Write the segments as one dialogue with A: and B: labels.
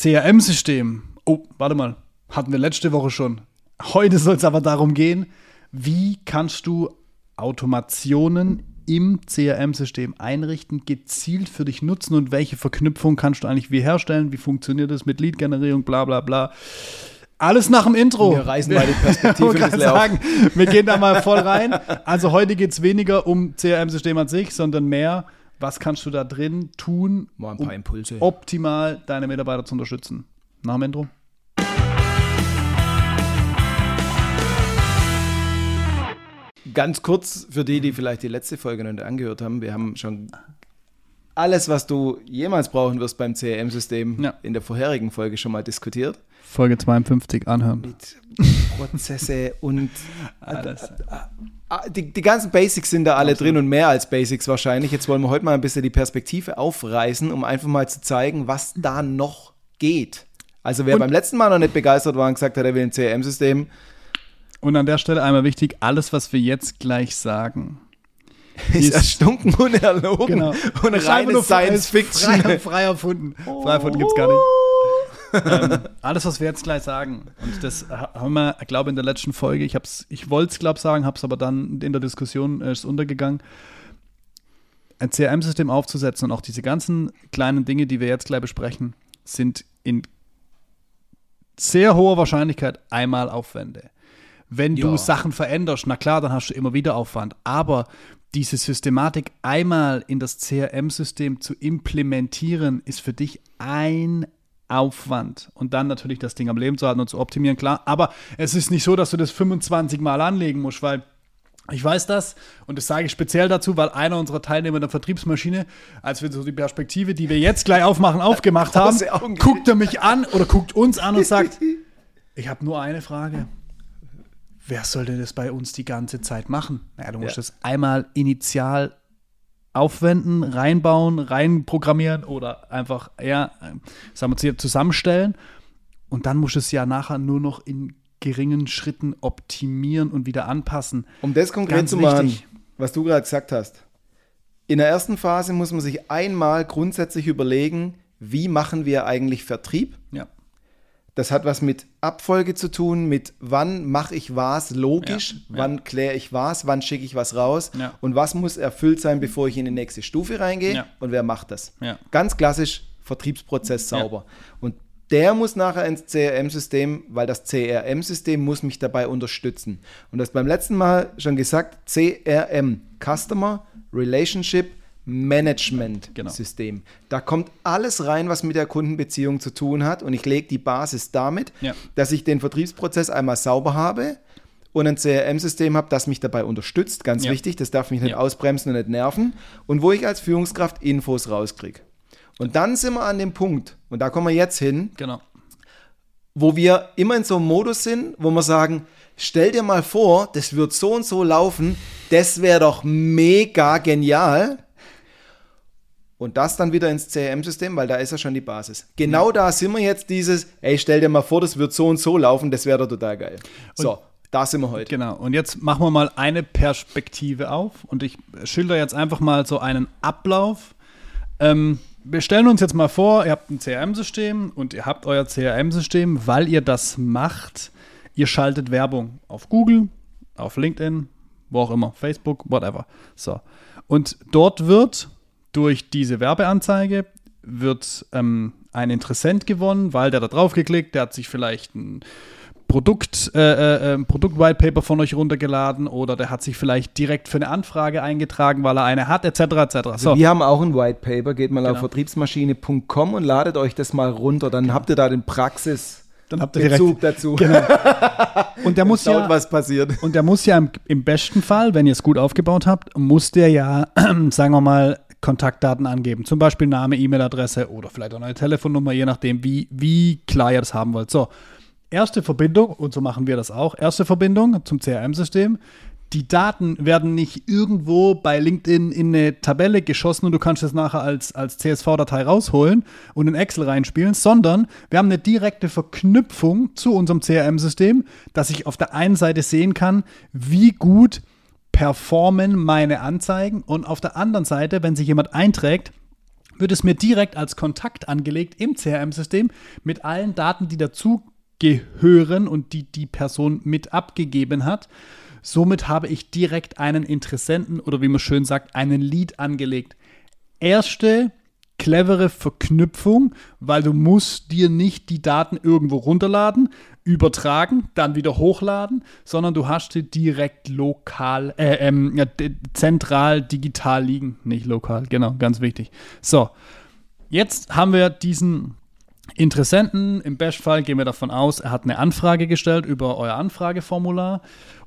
A: CRM-System. Oh, warte mal. Hatten wir letzte Woche schon. Heute soll es aber darum gehen, wie kannst du Automationen im CRM-System einrichten, gezielt für dich nutzen und welche Verknüpfung kannst du eigentlich wie herstellen, wie funktioniert das mit Lead-Generierung, bla bla bla. Alles nach dem Intro.
B: Wir reißen mal die Perspektive
A: Ich sagen, wir gehen da mal voll rein. Also heute geht es weniger um CRM-System an sich, sondern mehr, was kannst du da drin tun,
B: Mal ein paar Impulse.
A: optimal deine Mitarbeiter zu unterstützen. Nach dem Intro.
B: Ganz kurz für die, die vielleicht die letzte Folge noch nicht angehört haben. Wir haben schon alles, was du jemals brauchen wirst beim CRM-System,
A: Ja.
B: in der vorherigen Folge schon mal diskutiert.
A: Folge 52 anhören.
B: Mit Prozesse und
A: Alles.
B: Ah, die, die ganzen Basics sind da alle drin und mehr als Basics wahrscheinlich. Jetzt wollen wir heute mal ein bisschen die Perspektive aufreißen, um einfach mal zu zeigen, was da noch geht. Also wer
A: Und-
B: beim letzten Mal noch nicht begeistert war und gesagt hat, er will ein CRM-System,
A: Und an der Stelle einmal wichtig, alles, was wir jetzt gleich sagen,
B: ist
A: Ist-
B: erstunken und erlogen
A: genau.
B: und
A: nur
B: reine Science-Fiction.
A: Frei, frei erfunden. Frei erfunden gibt es gar nicht. ähm, alles, was wir jetzt gleich sagen, und das ha- haben wir, ich glaube, in der letzten Folge, ich, hab's- ich wollte es, glaube ich, sagen, habe es aber dann in der Diskussion äh, ist untergegangen, ein CRM-System aufzusetzen und auch diese ganzen kleinen Dinge, die wir jetzt gleich besprechen, sind in sehr hoher Wahrscheinlichkeit einmal Aufwände. Wenn du
B: Ja.
A: Sachen veränderst, na klar, dann hast du immer wieder Aufwand. Aber diese Systematik einmal in das CRM-System zu implementieren, ist für dich ein Aufwand. Und dann natürlich das Ding am Leben zu halten und zu optimieren, klar. Aber es ist nicht so, dass du das 25 Mal anlegen musst, weil ich weiß das und das sage ich speziell dazu, weil einer unserer Teilnehmer der Vertriebsmaschine, als wir so die Perspektive, die wir jetzt gleich aufmachen, aufgemacht haben, guckt er mich an oder guckt uns an und sagt, ich habe nur eine Frage. Wer soll denn das bei uns die ganze Zeit machen? Naja, du musst
B: Ja.
A: das einmal initial aufwenden, reinbauen, reinprogrammieren oder einfach, ja, sagen wir, zusammenstellen. Und dann musst du es ja nachher nur noch in geringen Schritten optimieren und wieder anpassen.
B: Um das konkret
A: Ganz
B: zu machen,
A: wichtig.
B: was du gerade gesagt hast. In der ersten Phase muss man sich einmal grundsätzlich überlegen, wie machen wir eigentlich Vertrieb?
A: Ja.
B: Das hat was mit Abfolge zu tun, mit wann mache ich was logisch,
A: Ja, ja.
B: wann kläre ich was, wann schicke ich was raus
A: Ja.
B: und was muss erfüllt sein, bevor ich in die nächste Stufe reingehe und wer macht das. Ganz klassisch Vertriebsprozess sauber. Und der muss nachher ins CRM-System, weil das CRM-System muss mich dabei unterstützen. Und das beim letzten Mal schon gesagt, CRM, Customer Relationship Management
A: Genau.
B: Da kommt alles rein, was mit der Kundenbeziehung zu tun hat und ich lege die Basis damit,
A: Ja.
B: dass ich den Vertriebsprozess einmal sauber habe und ein CRM-System habe, das mich dabei unterstützt, ganz
A: Ja.
B: wichtig, das darf mich nicht
A: Ja.
B: ausbremsen und nicht nerven und wo ich als Führungskraft Infos rauskriege. Und dann sind wir an dem Punkt, und da kommen wir jetzt hin,
A: Genau.
B: wo wir immer in so einem Modus sind, wo wir sagen, stell dir mal vor, das wird so und so laufen, das wäre doch mega genial. Und das dann wieder ins CRM-System, weil da ist ja schon die Basis. Genau da sind wir jetzt dieses, ey, stell dir mal vor, das wird so und so laufen, das wäre doch total geil. So, da sind wir heute.
A: Genau. Und jetzt machen wir mal eine Perspektive auf und ich schilder jetzt einfach mal so einen Ablauf. Ähm, wir stellen uns jetzt mal vor, ihr habt ein CRM-System und ihr habt euer CRM-System, weil ihr das macht. Ihr schaltet Werbung auf Google, auf LinkedIn, wo auch immer, Facebook, whatever. So. Und dort wird durch diese Werbeanzeige wird ähm, ein Interessent gewonnen, weil der da drauf geklickt, der hat sich vielleicht ein Produkt, äh, äh, ein Produkt-White Paper von euch runtergeladen oder der hat sich vielleicht direkt für eine Anfrage eingetragen, weil er eine hat, etc. etc. So.
B: Wir haben auch ein White Paper, geht mal auf
A: Genau.
B: vertriebsmaschine.com und ladet euch das mal runter, dann habt ihr da den Praxis.
A: Dann habt ihr direkt.
B: Bezug dazu.
A: Und der muss
B: Schaut,
A: ja,
B: was passiert.
A: und der muss ja im, im besten Fall, wenn ihr es gut aufgebaut habt, muss der ja, sagen wir mal, Kontaktdaten angeben. Zum Beispiel Name, E-Mail-Adresse oder vielleicht auch eine Telefonnummer, je nachdem, wie, wie klar ihr das haben wollt. So, erste Verbindung, und so machen wir das auch, erste Verbindung zum CRM-System. Die Daten werden nicht irgendwo bei LinkedIn in eine Tabelle geschossen und du kannst es nachher als, als CSV-Datei rausholen und in Excel reinspielen, sondern wir haben eine direkte Verknüpfung zu unserem CRM-System, dass ich auf der einen Seite sehen kann, wie gut performen meine Anzeigen und auf der anderen Seite, wenn sich jemand einträgt, wird es mir direkt als Kontakt angelegt im CRM-System mit allen Daten, die dazu gehören und die die Person mit abgegeben hat. Somit habe ich direkt einen Interessenten oder wie man schön sagt, einen Lead angelegt. Erste clevere Verknüpfung, weil du musst dir nicht die Daten irgendwo runterladen, übertragen, dann wieder hochladen, sondern du hast sie direkt lokal, äh, ähm, zentral digital liegen, nicht lokal, genau, ganz wichtig. So, jetzt haben wir diesen Interessenten, im Bestfall gehen wir davon aus, er hat eine Anfrage gestellt über euer Anfrageformular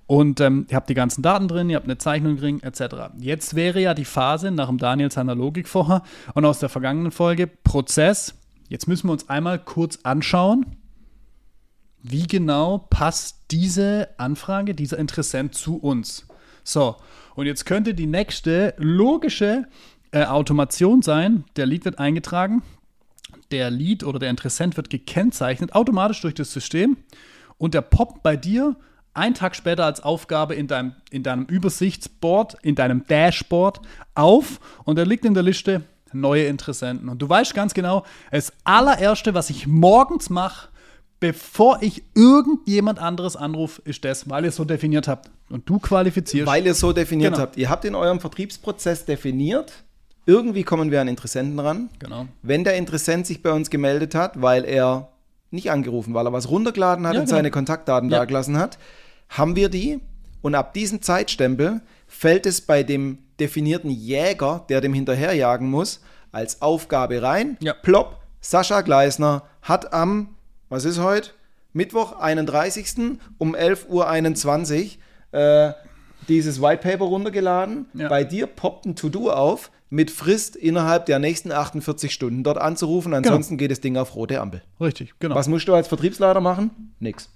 A: und ähm, ihr habt die ganzen Daten drin, ihr habt eine Zeichnung drin, etc. Jetzt wäre ja die Phase nach dem Daniel seiner Logik vorher und aus der vergangenen Folge Prozess. Jetzt müssen wir uns einmal kurz anschauen, wie genau passt diese Anfrage, dieser Interessent zu uns. So, und jetzt könnte die nächste logische äh, Automation sein. Der Lead wird eingetragen, der Lead oder der Interessent wird gekennzeichnet automatisch durch das System und der poppt bei dir einen Tag später als Aufgabe in deinem, in deinem Übersichtsboard, in deinem Dashboard auf und er liegt in der Liste neue Interessenten. Und du weißt ganz genau, das allererste, was ich morgens mache, bevor ich irgendjemand anderes anrufe, ist das, weil ihr es so definiert habt. Und du qualifizierst.
B: Weil ihr so definiert genau. habt. Ihr habt in eurem Vertriebsprozess definiert, irgendwie kommen wir an Interessenten ran.
A: Genau.
B: Wenn der Interessent sich bei uns gemeldet hat, weil er nicht angerufen, weil er was runtergeladen hat ja, und genau. seine Kontaktdaten ja. dagelassen hat, haben wir die und ab diesem Zeitstempel fällt es bei dem definierten Jäger, der dem hinterherjagen muss, als Aufgabe rein.
A: Ja.
B: Plopp, Sascha Gleisner hat am, was ist heute? Mittwoch, 31. um 11.21 Uhr äh, dieses White Paper runtergeladen. Ja. Bei dir poppt ein To-Do auf mit Frist innerhalb der nächsten 48 Stunden dort anzurufen. Ansonsten genau. geht das Ding auf rote Ampel.
A: Richtig,
B: genau. Was musst du als Vertriebsleiter machen? Nix.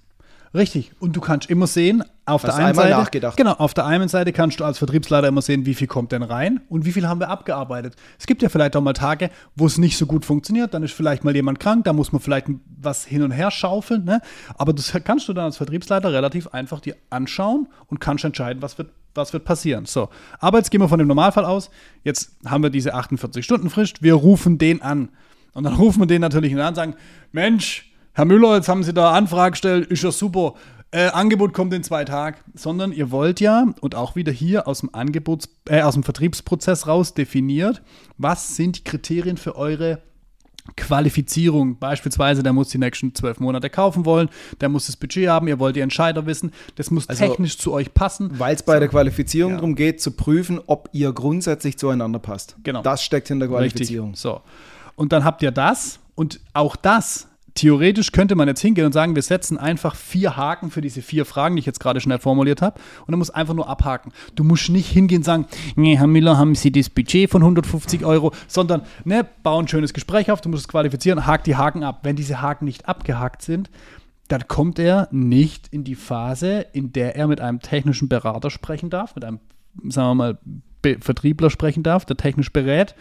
A: Richtig. Und du kannst immer sehen, auf Hast der einen Seite. Nachgedacht. Genau, auf der einen Seite kannst du als Vertriebsleiter immer sehen, wie viel kommt denn rein und wie viel haben wir abgearbeitet. Es gibt ja vielleicht auch mal Tage, wo es nicht so gut funktioniert, dann ist vielleicht mal jemand krank, da muss man vielleicht was hin und her schaufeln, ne? Aber das kannst du dann als Vertriebsleiter relativ einfach dir anschauen und kannst entscheiden, was wird was wird passieren. So, aber jetzt gehen wir von dem Normalfall aus. Jetzt haben wir diese 48 Stunden Frist. Wir rufen den an. Und dann rufen wir den natürlich an und sagen: Mensch, Herr Müller, jetzt haben Sie da Anfrage gestellt, ist ja super. Äh, Angebot kommt in zwei Tagen, sondern ihr wollt ja und auch wieder hier aus dem Angebots, äh, aus dem Vertriebsprozess raus definiert, was sind die Kriterien für eure Qualifizierung. Beispielsweise, der muss die nächsten zwölf Monate kaufen wollen, der muss das Budget haben, ihr wollt die Entscheider wissen, das muss also, technisch zu euch passen.
B: Weil es bei so, der Qualifizierung ja. darum geht, zu prüfen, ob ihr grundsätzlich zueinander passt.
A: Genau.
B: Das steckt hinter Qualifizierung.
A: Richtig. So. Und dann habt ihr das und auch das theoretisch könnte man jetzt hingehen und sagen, wir setzen einfach vier Haken für diese vier Fragen, die ich jetzt gerade schnell formuliert habe. Und dann muss einfach nur abhaken. Du musst nicht hingehen und sagen, nee, Herr Müller, haben Sie das Budget von 150 Euro, sondern ne, bau ein schönes Gespräch auf, du musst es qualifizieren, hak die Haken ab. Wenn diese Haken nicht abgehakt sind, dann kommt er nicht in die Phase, in der er mit einem technischen Berater sprechen darf, mit einem, sagen wir mal, Be Vertriebler sprechen darf, der technisch berät.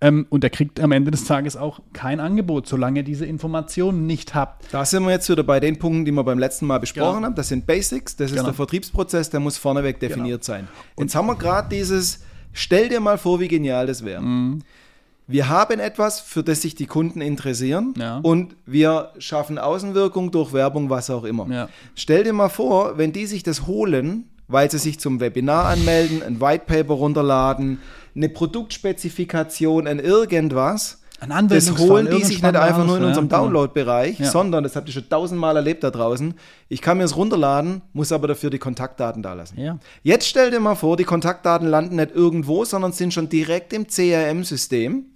A: Ähm, und der kriegt am Ende des Tages auch kein Angebot, solange ihr diese Informationen nicht habt.
B: Da sind wir jetzt wieder bei den Punkten, die wir beim letzten Mal besprochen genau. haben. Das sind Basics, das genau. ist der Vertriebsprozess, der muss vorneweg genau. definiert genau. sein. Und jetzt haben wir gerade dieses, stell dir mal vor, wie genial das wäre. Mhm. Wir haben etwas, für das sich die Kunden interessieren
A: ja.
B: und wir schaffen Außenwirkung durch Werbung, was auch immer.
A: Ja.
B: Stell dir mal vor, wenn die sich das holen, weil sie sich zum Webinar anmelden, ein White Paper runterladen, eine Produktspezifikation, ein irgendwas.
A: Ein
B: das holen die sich nicht einfach nur in unserem genau. Download-Bereich, ja. sondern, das habt ihr schon tausendmal erlebt da draußen, ich kann mir es runterladen, muss aber dafür die Kontaktdaten da lassen.
A: Ja.
B: Jetzt stell dir mal vor, die Kontaktdaten landen nicht irgendwo, sondern sind schon direkt im CRM-System.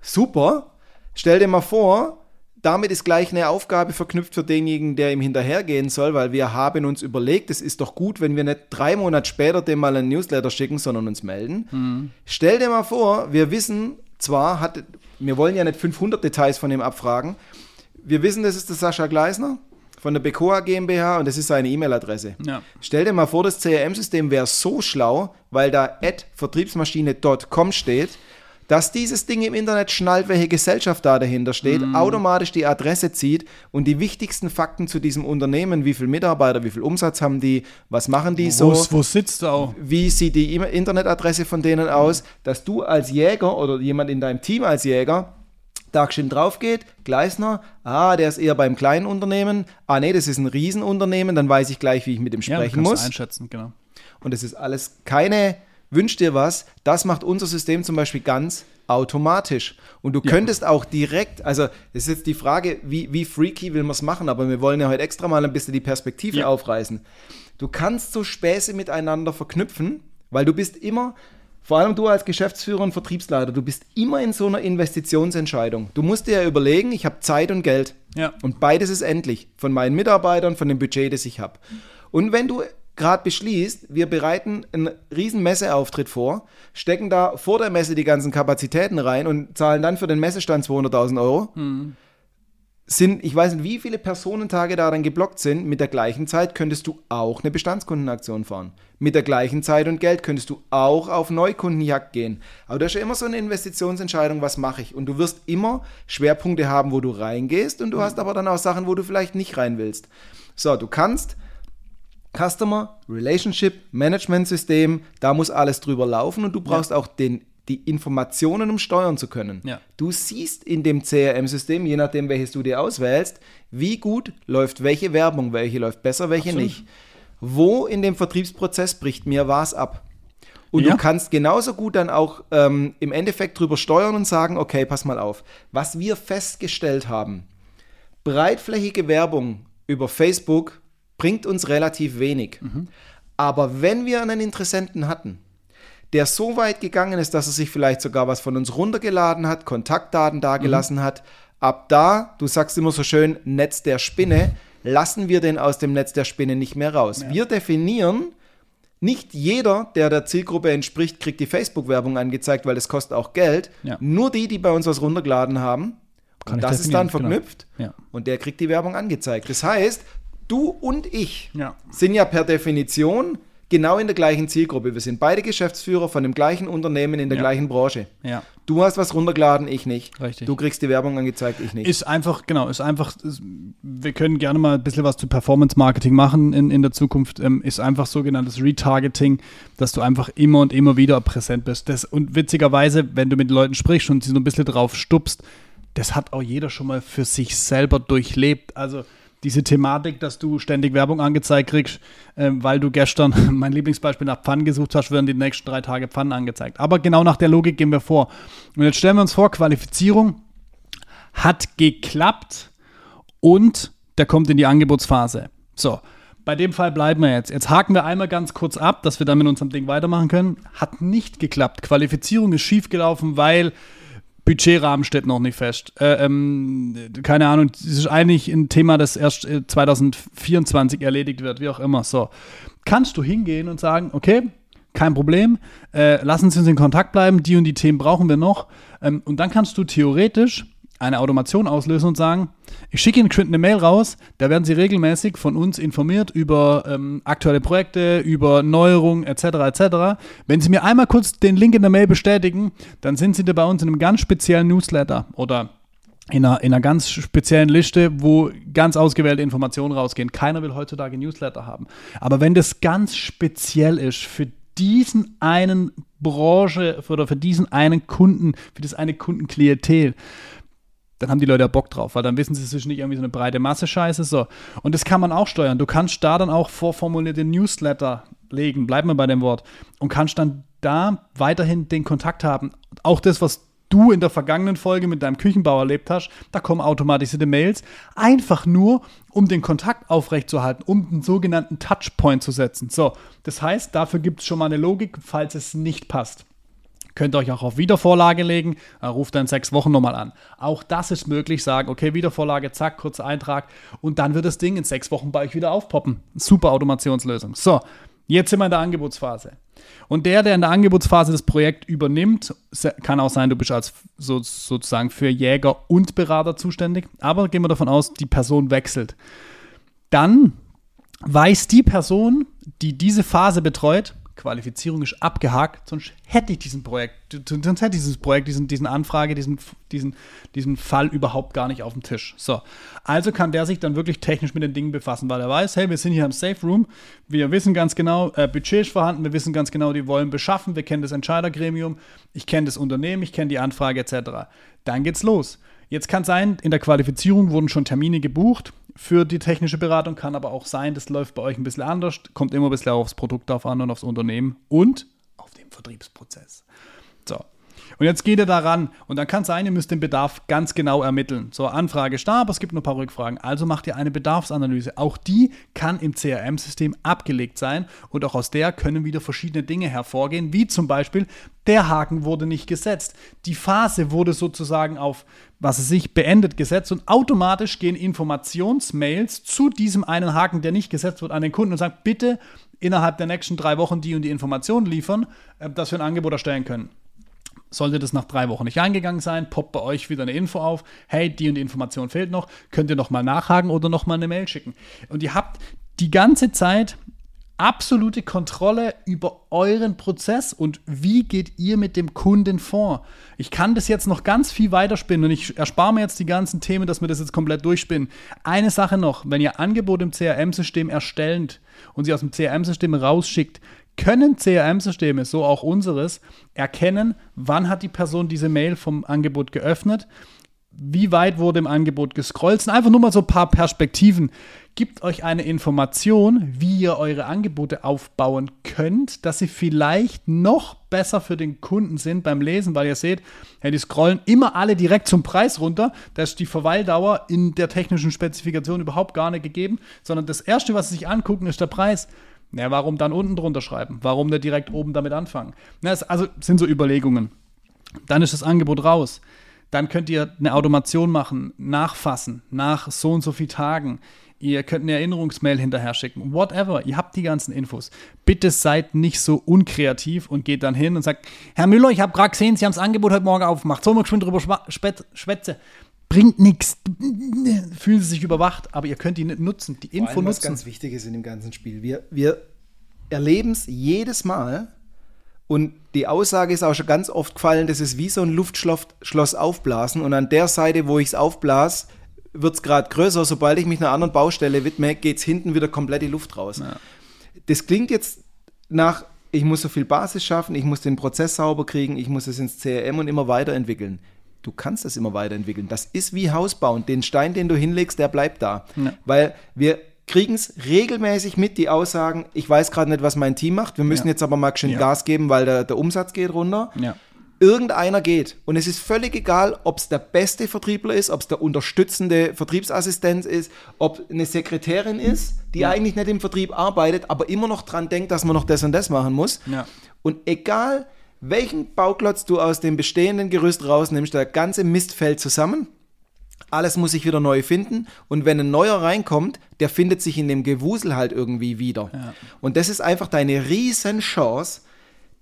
B: Super. Stell dir mal vor, damit ist gleich eine Aufgabe verknüpft für denjenigen, der ihm hinterhergehen soll, weil wir haben uns überlegt, es ist doch gut, wenn wir nicht drei Monate später dem mal einen Newsletter schicken, sondern uns melden. Mhm. Stell dir mal vor, wir wissen zwar, hat, wir wollen ja nicht 500 Details von ihm abfragen, wir wissen, das ist der Sascha Gleisner von der Becoa GmbH und das ist seine E-Mail-Adresse.
A: Ja.
B: Stell dir mal vor, das CRM-System wäre so schlau, weil da at vertriebsmaschine.com steht, dass dieses Ding im Internet schnallt, welche Gesellschaft da dahinter steht,
A: Mhm.
B: automatisch die Adresse zieht und die wichtigsten Fakten zu diesem Unternehmen, wie viele Mitarbeiter, wie viel Umsatz haben die, was machen die so,
A: Wo, wo sitzt du auch?
B: wie sieht die Internetadresse von denen aus, dass du als Jäger oder jemand in deinem Team als Jäger da schön drauf geht, Gleisner, ah, der ist eher beim kleinen Unternehmen, ah nee, das ist ein Riesenunternehmen, dann weiß ich gleich, wie ich mit dem
A: Ja,
B: sprechen
A: du
B: muss.
A: einschätzen, genau.
B: Und es ist alles keine, wünsch dir was, das macht unser System zum Beispiel ganz automatisch. Und du
A: Ja.
B: könntest auch direkt, also es ist jetzt die Frage, wie, wie freaky will man es machen, aber wir wollen ja heute extra mal ein bisschen die Perspektive
A: Ja.
B: aufreißen. Du kannst so Späße miteinander verknüpfen, weil du bist immer, vor allem du als Geschäftsführer und Vertriebsleiter, du bist immer in so einer Investitionsentscheidung. Du musst dir ja überlegen, ich habe Zeit und Geld.
A: Ja.
B: Und beides ist endlich. Von meinen Mitarbeitern, von dem Budget, das ich habe. Und wenn du gerade beschließt, wir bereiten einen riesen Messeauftritt vor, stecken da vor der Messe die ganzen Kapazitäten rein und zahlen dann für den Messestand 200.000 Euro, sind, ich weiß nicht, wie viele Personentage da dann geblockt sind. Mit der gleichen Zeit könntest du auch eine Bestandskundenaktion fahren. Mit der gleichen Zeit und Geld könntest du auch auf Neukundenjagd gehen. Aber das ist ja immer so eine Investitionsentscheidung, was mache ich? Und du wirst immer Schwerpunkte haben, wo du reingehst und du hast aber dann auch Sachen, wo du vielleicht nicht rein willst. So, du kannst Customer Relationship Management System, da muss alles drüber laufen und du brauchst auch den, die Informationen, um steuern zu können.
A: Ja.
B: Du siehst in dem CRM-System, je nachdem, welches du dir auswählst, wie gut läuft welche Werbung, welche läuft besser, welche
A: Absolut.
B: nicht. Wo in dem Vertriebsprozess bricht mir was ab? Und
A: Ja.
B: du kannst genauso gut dann auch ähm, im Endeffekt drüber steuern und sagen, okay, pass mal auf. Was wir festgestellt haben, breitflächige Werbung über Facebook bringt uns relativ wenig. Aber wenn wir einen Interessenten hatten, der so weit gegangen ist, dass er sich vielleicht sogar was von uns runtergeladen hat, Kontaktdaten dagelassen hat, ab da, du sagst immer so schön, Netz der Spinne, lassen wir den aus dem Netz der Spinne nicht mehr raus. Wir definieren, nicht jeder, der der Zielgruppe entspricht, kriegt die Facebook-Werbung angezeigt, weil das kostet auch Geld.
A: Ja.
B: Nur die, die bei uns was runtergeladen haben,
A: Kann
B: und das ist dann
A: definieren, genau.
B: verknüpft
A: Ja.
B: und der kriegt die Werbung angezeigt. Das heißt, du und ich
A: Ja.
B: sind ja per Definition genau in der gleichen Zielgruppe. Wir sind beide Geschäftsführer von dem gleichen Unternehmen in der
A: Ja.
B: gleichen Branche.
A: Ja.
B: Du hast was runtergeladen, ich nicht.
A: Richtig.
B: Du kriegst die Werbung angezeigt, ich nicht.
A: Ist einfach, genau, ist einfach, ist, wir können gerne mal ein bisschen was zu Performance-Marketing machen in, in der Zukunft, ähm, ist einfach sogenanntes Retargeting, dass du einfach immer und immer wieder präsent bist. Das, und witzigerweise, wenn du mit Leuten sprichst und sie so ein bisschen drauf stupst, das hat auch jeder schon mal für sich selber durchlebt. Also diese Thematik, dass du ständig Werbung angezeigt kriegst, ähm, weil du gestern, mein Lieblingsbeispiel, nach Pfannen gesucht hast, werden die nächsten drei Tage Pfannen angezeigt. Aber genau nach der Logik gehen wir vor. Und jetzt stellen wir uns vor, Qualifizierung hat geklappt und der kommt in die Angebotsphase. So, bei dem Fall bleiben wir jetzt. Jetzt haken wir einmal ganz kurz ab, dass wir dann mit unserem Ding weitermachen können. Hat nicht geklappt. Qualifizierung ist schiefgelaufen, weil Budgetrahmen steht noch nicht fest. Äh, ähm, keine Ahnung, das ist eigentlich ein Thema, das erst äh, 2024 erledigt wird, wie auch immer. So, kannst du hingehen und sagen, okay, kein Problem, äh, lassen Sie uns in Kontakt bleiben, die und die Themen brauchen wir noch. Ähm, und dann kannst du theoretisch eine Automation auslösen und sagen, ich schicke Ihnen eine Mail raus, da werden Sie regelmäßig von uns informiert über ähm, aktuelle Projekte, über Neuerungen etc. etc. Wenn Sie mir einmal kurz den Link in der Mail bestätigen, dann sind Sie da bei uns in einem ganz speziellen Newsletter oder in einer, in einer ganz speziellen Liste, wo ganz ausgewählte Informationen rausgehen. Keiner will heutzutage Newsletter haben. Aber wenn das ganz speziell ist für diesen einen Branche oder für diesen einen Kunden, für das eine Kundenklientel, dann haben die Leute ja Bock drauf, weil dann wissen sie, es ist nicht irgendwie so eine breite Masse Scheiße. So. Und das kann man auch steuern. Du kannst da dann auch vorformulierte Newsletter legen, bleiben wir bei dem Wort, und kannst dann da weiterhin den Kontakt haben. Auch das, was du in der vergangenen Folge mit deinem Küchenbau erlebt hast, da kommen automatisierte Mails, einfach nur, um den Kontakt aufrechtzuerhalten, um einen sogenannten Touchpoint zu setzen. So, das heißt, dafür gibt es schon mal eine Logik, falls es nicht passt. Könnt ihr euch auch auf Wiedervorlage legen, äh, ruft dann sechs Wochen nochmal an. Auch das ist möglich, sagen, okay, Wiedervorlage, zack, kurzer Eintrag und dann wird das Ding in sechs Wochen bei euch wieder aufpoppen. Super Automationslösung. So, jetzt sind wir in der Angebotsphase. Und der, der in der Angebotsphase das Projekt übernimmt, kann auch sein, du bist als so, sozusagen für Jäger und Berater zuständig, aber gehen wir davon aus, die Person wechselt. Dann weiß die Person, die diese Phase betreut, Qualifizierung ist abgehakt, sonst hätte ich diesen Projekt, sonst hätte dieses Projekt, diesen, diesen Anfrage, diesen, diesen, diesen Fall überhaupt gar nicht auf dem Tisch. So. Also kann der sich dann wirklich technisch mit den Dingen befassen, weil er weiß, hey, wir sind hier im Safe Room, wir wissen ganz genau, äh, Budget ist vorhanden, wir wissen ganz genau, die wollen beschaffen, wir kennen das Entscheidergremium, ich kenne das Unternehmen, ich kenne die Anfrage etc. Dann geht's los. Jetzt kann sein, in der Qualifizierung wurden schon Termine gebucht für die technische Beratung, kann aber auch sein, das läuft bei euch ein bisschen anders, kommt immer ein bisschen aufs Produkt drauf an und aufs Unternehmen und auf den Vertriebsprozess. So. Und jetzt geht ihr daran und dann kann es sein, ihr müsst den Bedarf ganz genau ermitteln. So, Anfrage ist da, aber es gibt noch ein paar Rückfragen. Also macht ihr eine Bedarfsanalyse. Auch die kann im CRM-System abgelegt sein und auch aus der können wieder verschiedene Dinge hervorgehen, wie zum Beispiel, der Haken wurde nicht gesetzt. Die Phase wurde sozusagen auf, was es sich beendet gesetzt und automatisch gehen Informationsmails zu diesem einen Haken, der nicht gesetzt wird, an den Kunden und sagen, bitte innerhalb der nächsten drei Wochen die und die Informationen liefern, äh, dass wir ein Angebot erstellen können. Sollte das nach drei Wochen nicht eingegangen sein, poppt bei euch wieder eine Info auf. Hey, die und die Information fehlt noch. Könnt ihr nochmal nachhaken oder nochmal eine Mail schicken. Und ihr habt die ganze Zeit absolute Kontrolle über euren Prozess und wie geht ihr mit dem Kunden vor. Ich kann das jetzt noch ganz viel weiterspinnen und ich erspare mir jetzt die ganzen Themen, dass wir das jetzt komplett durchspinnen. Eine Sache noch, wenn ihr Angebote im CRM-System erstellt und sie aus dem CRM-System rausschickt, können CRM-Systeme, so auch unseres, erkennen, wann hat die Person diese Mail vom Angebot geöffnet, wie weit wurde im Angebot gescrollt. sind einfach nur mal so ein paar Perspektiven. Gibt euch eine Information, wie ihr eure Angebote aufbauen könnt, dass sie vielleicht noch besser für den Kunden sind beim Lesen, weil ihr seht, ja, die scrollen immer alle direkt zum Preis runter. Da ist die Verweildauer in der technischen Spezifikation überhaupt gar nicht gegeben, sondern das Erste, was sie sich angucken, ist der Preis. Ja, warum dann unten drunter schreiben? Warum nicht direkt oben damit anfangen? Ja, also sind so Überlegungen. Dann ist das Angebot raus. Dann könnt ihr eine Automation machen, nachfassen, nach so und so vielen Tagen. Ihr könnt eine Erinnerungsmail hinterher schicken. Whatever. Ihr habt die ganzen Infos. Bitte seid nicht so unkreativ und geht dann hin und sagt: Herr Müller, ich habe gerade gesehen, Sie haben das Angebot heute Morgen aufgemacht. Sollen wir schon drüber schwätzen? Bringt nichts. Fühlen sie sich überwacht, aber ihr könnt die nutzen, die Info Vor allem, nutzen. Was
B: ganz wichtig ist in dem ganzen Spiel. Wir, wir erleben es jedes Mal und die Aussage ist auch schon ganz oft gefallen, das ist wie so ein Luftschloss aufblasen und an der Seite, wo ich es aufblase, wird es gerade größer. Sobald ich mich einer anderen Baustelle widme, geht es hinten wieder komplett die Luft raus. Ja. Das klingt jetzt nach, ich muss so viel Basis schaffen, ich muss den Prozess sauber kriegen, ich muss es ins CRM und immer weiterentwickeln du kannst es immer weiterentwickeln. Das ist wie Hausbauen. Den Stein, den du hinlegst, der bleibt da. Ja. Weil wir kriegen es regelmäßig mit, die Aussagen, ich weiß gerade nicht, was mein Team macht, wir müssen ja. jetzt aber mal schön ja. Gas geben, weil der, der Umsatz geht runter. Irgendeiner geht. Und es ist völlig egal, ob es der beste Vertriebler ist, ob es der unterstützende Vertriebsassistent ist, ob eine Sekretärin ist, die eigentlich nicht im Vertrieb arbeitet, aber immer noch dran denkt, dass man noch das und das machen muss. Und egal, welchen Bauklotz du aus dem bestehenden Gerüst rausnimmst, der ganze Mist fällt zusammen. Alles muss sich wieder neu finden. Und wenn ein neuer reinkommt, der findet sich in dem Gewusel halt irgendwie wieder. Ja. Und das ist einfach deine riesen Chance,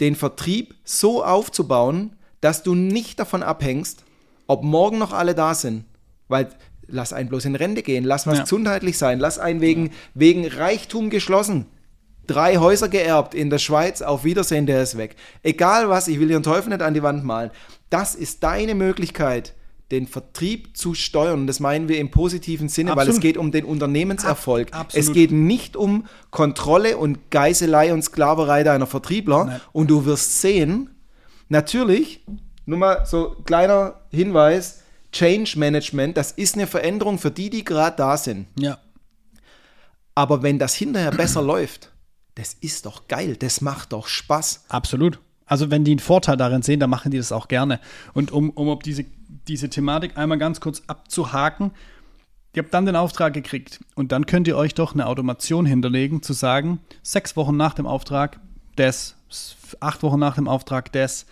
B: den Vertrieb so aufzubauen, dass du nicht davon abhängst, ob morgen noch alle da sind. Weil lass einen bloß in Rente gehen, lass was ja. gesundheitlich sein, lass einen wegen, wegen Reichtum geschlossen drei Häuser geerbt in der Schweiz, auf Wiedersehen, der ist weg. Egal was, ich will ihren Teufel nicht an die Wand malen. Das ist deine Möglichkeit, den Vertrieb zu steuern. Das meinen wir im positiven Sinne, Absolut. weil es geht um den Unternehmenserfolg. Absolut. Es geht nicht um Kontrolle und Geiselei und Sklaverei deiner Vertriebler. Nein. Und du wirst sehen, natürlich, nur mal so kleiner Hinweis, Change Management, das ist eine Veränderung für die, die gerade da sind.
A: Ja.
B: Aber wenn das hinterher besser läuft, das ist doch geil, das macht doch Spaß.
A: Absolut. Also wenn die einen Vorteil darin sehen, dann machen die das auch gerne. Und um, um auf diese, diese Thematik einmal ganz kurz abzuhaken, ihr habt dann den Auftrag gekriegt und dann könnt ihr euch doch eine Automation hinterlegen, zu sagen, sechs Wochen nach dem Auftrag das, acht Wochen nach dem Auftrag das,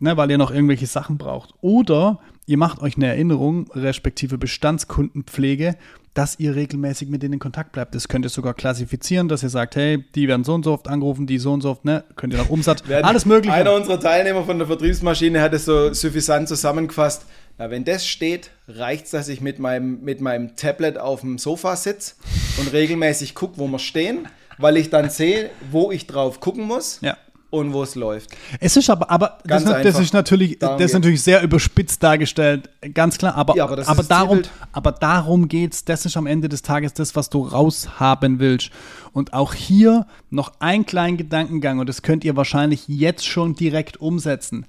A: ne, weil ihr noch irgendwelche Sachen braucht. Oder ihr macht euch eine Erinnerung, respektive Bestandskundenpflege, dass ihr regelmäßig mit denen in Kontakt bleibt. Das könnt ihr sogar klassifizieren, dass ihr sagt, hey, die werden so und so oft angerufen, die so und so oft, ne, könnt ihr noch Umsatz, alles mögliche.
B: Einer unserer Teilnehmer von der Vertriebsmaschine hat es so suffisant zusammengefasst. Na, wenn das steht, reicht es, dass ich mit meinem, mit meinem Tablet auf dem Sofa sitze und regelmäßig gucke, wo wir stehen. weil ich dann sehe, wo ich drauf gucken muss
A: Ja.
B: Und wo es läuft.
A: Es ist aber, aber das, das ist natürlich, das ist natürlich sehr überspitzt dargestellt, ganz klar. Aber,
B: Ja, aber das
A: darum,
B: Zielbild.
A: aber darum geht's. Das ist am Ende des Tages das, was du raushaben willst. Und auch hier noch ein kleinen Gedankengang und das könnt ihr wahrscheinlich jetzt schon direkt umsetzen.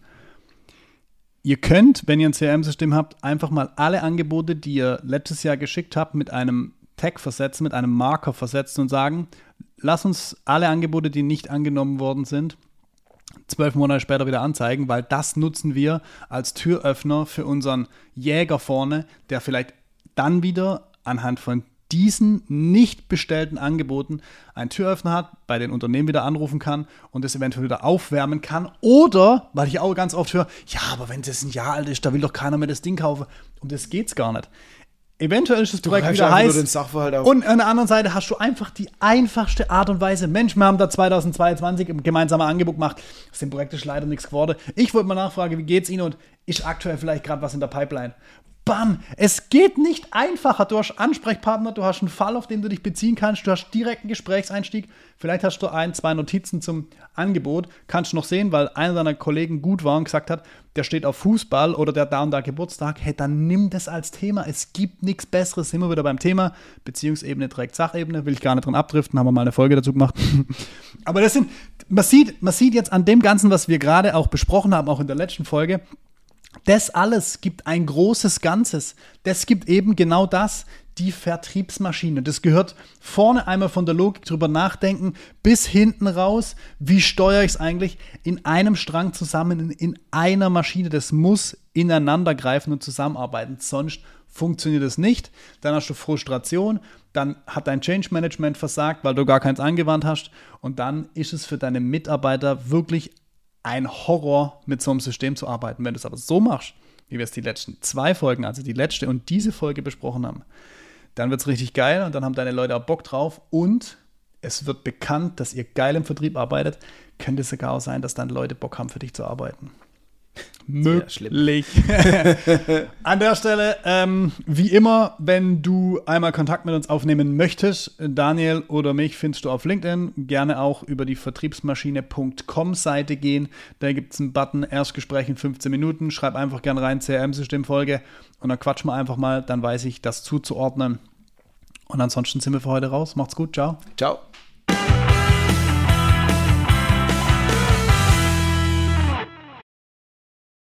A: Ihr könnt, wenn ihr ein CRM-System habt, einfach mal alle Angebote, die ihr letztes Jahr geschickt habt, mit einem Tag versetzen, mit einem Marker versetzen und sagen, lass uns alle Angebote, die nicht angenommen worden sind, zwölf Monate später wieder anzeigen, weil das nutzen wir als Türöffner für unseren Jäger vorne, der vielleicht dann wieder anhand von diesen nicht bestellten Angeboten einen Türöffner hat, bei den Unternehmen wieder anrufen kann und es eventuell wieder aufwärmen kann. Oder, weil ich auch ganz oft höre, ja, aber wenn das ein Jahr alt ist, da will doch keiner mehr das Ding kaufen. Um das geht's gar nicht. Eventuell ist das Projekt wieder heiß. Und an der anderen Seite hast du einfach die einfachste Art und Weise. Mensch, wir haben da 2022 ein gemeinsames Angebot gemacht. Aus dem Projekt ist leider nichts geworden. Ich wollte mal nachfragen, wie geht's Ihnen und ist aktuell vielleicht gerade was in der Pipeline? Bam! Es geht nicht einfacher. Du hast Ansprechpartner, du hast einen Fall, auf den du dich beziehen kannst, du hast direkten Gesprächseinstieg. Vielleicht hast du ein, zwei Notizen zum Angebot. Kannst du noch sehen, weil einer deiner Kollegen gut war und gesagt hat, der steht auf Fußball oder der da und da Geburtstag. Hey, dann nimm das als Thema. Es gibt nichts Besseres. Wir wieder beim Thema. Beziehungsebene trägt Sachebene. Will ich gar nicht dran abdriften. Haben wir mal eine Folge dazu gemacht. Aber das sind, man sieht, man sieht jetzt an dem Ganzen, was wir gerade auch besprochen haben, auch in der letzten Folge, das alles gibt ein großes Ganzes. Das gibt eben genau das, die Vertriebsmaschine. Das gehört vorne einmal von der Logik drüber nachdenken, bis hinten raus, wie steuere ich es eigentlich in einem Strang zusammen, in, in einer Maschine. Das muss ineinander greifen und zusammenarbeiten, sonst funktioniert es nicht. Dann hast du Frustration, dann hat dein Change Management versagt, weil du gar keins angewandt hast und dann ist es für deine Mitarbeiter wirklich ein Horror, mit so einem System zu arbeiten. Wenn du es aber so machst, wie wir es die letzten zwei Folgen, also die letzte und diese Folge besprochen haben, dann wird es richtig geil und dann haben deine Leute auch Bock drauf und es wird bekannt, dass ihr geil im Vertrieb arbeitet. Könnte es sogar auch sein, dass dann Leute Bock haben, für dich zu arbeiten. Möglich. An der Stelle, ähm, wie immer, wenn du einmal Kontakt mit uns aufnehmen möchtest, Daniel oder mich findest du auf LinkedIn. Gerne auch über die Vertriebsmaschine.com Seite gehen. Da gibt es einen Button, Erstgespräch in 15 Minuten. Schreib einfach gerne rein, CRM-Systemfolge und dann quatschen wir einfach mal. Dann weiß ich, das zuzuordnen. Und ansonsten sind wir für heute raus. Macht's gut. Ciao.
B: Ciao.